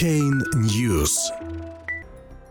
Chain News.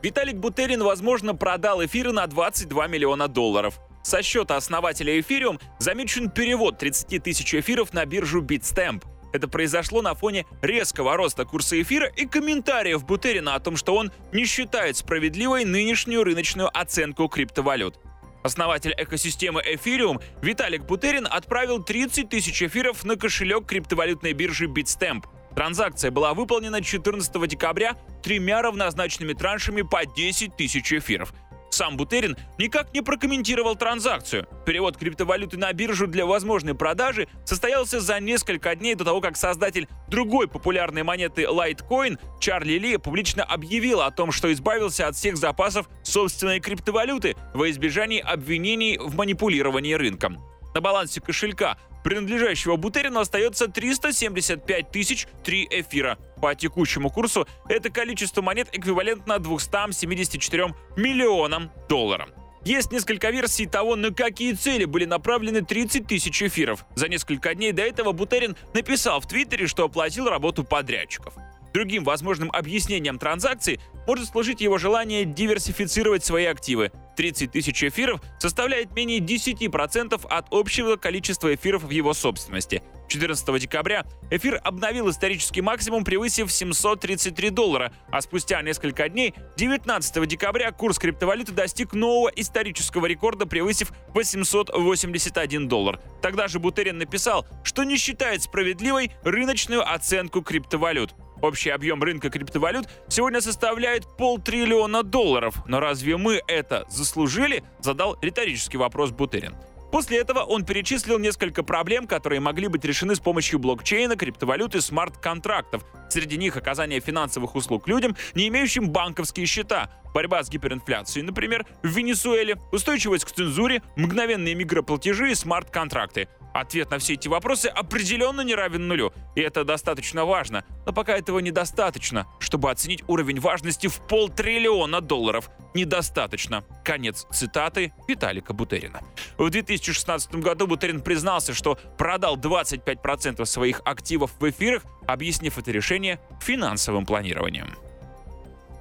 Виталик Бутерин, возможно, продал эфиры на 22 миллиона долларов. Со счета основателя Эфириум замечен перевод 30 тысяч эфиров на биржу Bitstamp. Это произошло на фоне резкого роста курса эфира и комментариев Бутерина о том, что он не считает справедливой нынешнюю рыночную оценку криптовалют. Основатель экосистемы Ethereum Виталик Бутерин отправил 30 тысяч эфиров на кошелек криптовалютной биржи Bitstamp. Транзакция была выполнена 14 декабря тремя равнозначными траншами по 10 тысяч эфиров. Сам Бутерин никак не прокомментировал транзакцию. Перевод криптовалюты на биржу для возможной продажи состоялся за несколько дней до того, как создатель другой популярной монеты Litecoin Чарли Ли публично объявил о том, что избавился от всех запасов собственной криптовалюты во избежании обвинений в манипулировании рынком. На балансе кошелька принадлежащего Бутерину остается 375 тысяч 3 эфира. По текущему курсу это количество монет эквивалентно 274 миллионам долларов. Есть несколько версий того, на какие цели были направлены 30 тысяч эфиров. За несколько дней до этого Бутерин написал в Твиттере, что оплатил работу подрядчиков. Другим возможным объяснением транзакции может служить его желание диверсифицировать свои активы. 30 тысяч эфиров составляет менее 10% от общего количества эфиров в его собственности. 14 декабря эфир обновил исторический максимум, превысив 733 доллара, а спустя несколько дней, 19 декабря, курс криптовалюты достиг нового исторического рекорда, превысив 881 доллар. Тогда же Бутерин написал, что не считает справедливой рыночную оценку криптовалют. Общий объем рынка криптовалют сегодня составляет полтриллиона долларов. Но разве мы это заслужили? Задал риторический вопрос Бутерин. После этого он перечислил несколько проблем, которые могли быть решены с помощью блокчейна, криптовалюты, смарт-контрактов. Среди них оказание финансовых услуг людям, не имеющим банковские счета, борьба с гиперинфляцией, например, в Венесуэле, устойчивость к цензуре, мгновенные микроплатежи и смарт-контракты. Ответ на все эти вопросы определенно не равен нулю, и это достаточно важно. Но пока этого недостаточно, чтобы оценить уровень важности в полтриллиона долларов. Недостаточно. Конец цитаты Виталика Бутерина. В 2016 году Бутерин признался, что продал 25% своих активов в эфирах, объяснив это решение финансовым планированием.